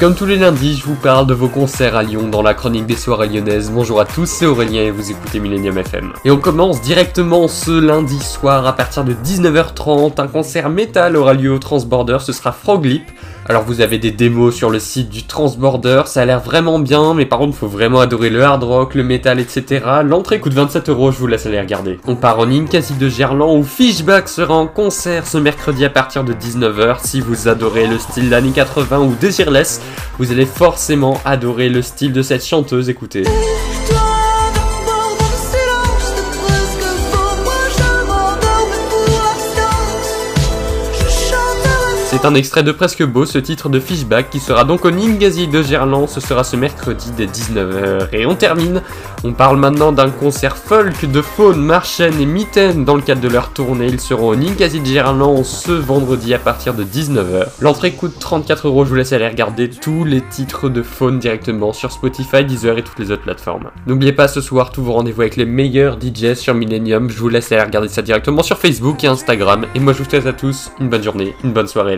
Comme tous les lundis, je vous parle de vos concerts à Lyon dans la chronique des soirées lyonnaises. Bonjour à tous, c'est Aurélien et vous écoutez Millennium FM. Et on commence directement ce lundi soir à partir de 19h30. Un concert métal aura lieu au Transborder, ce sera Froglip. Alors vous avez des démos sur le site du Transborder, ça a l'air vraiment bien, mais par contre faut vraiment adorer le hard rock, le métal, etc. L'entrée coûte 27 euros, je vous laisse aller regarder. On part en Incasi de Gerland où Fishback sera en concert ce mercredi à partir de 19h. Si vous adorez le style d'années 80 ou Desireless, vous allez forcément adorer le style de cette chanteuse, écoutez. C'est un extrait de Presque Beau, ce titre de Fishback, qui sera donc au Ningazi de Gerland, ce sera ce mercredi dès 19h. Et on termine, on parle maintenant d'un concert folk de Faune, Marchen et Mitten dans le cadre de leur tournée. Ils seront au Ningazi de Gerland ce vendredi à partir de 19h. L'entrée coûte 34 euros, je vous laisse aller regarder tous les titres de Faune directement sur Spotify, Deezer et toutes les autres plateformes. N'oubliez pas ce soir tous vos rendez-vous avec les meilleurs DJs sur Millennium, je vous laisse aller regarder ça directement sur Facebook et Instagram. Et moi je vous souhaite à tous une bonne journée, une bonne soirée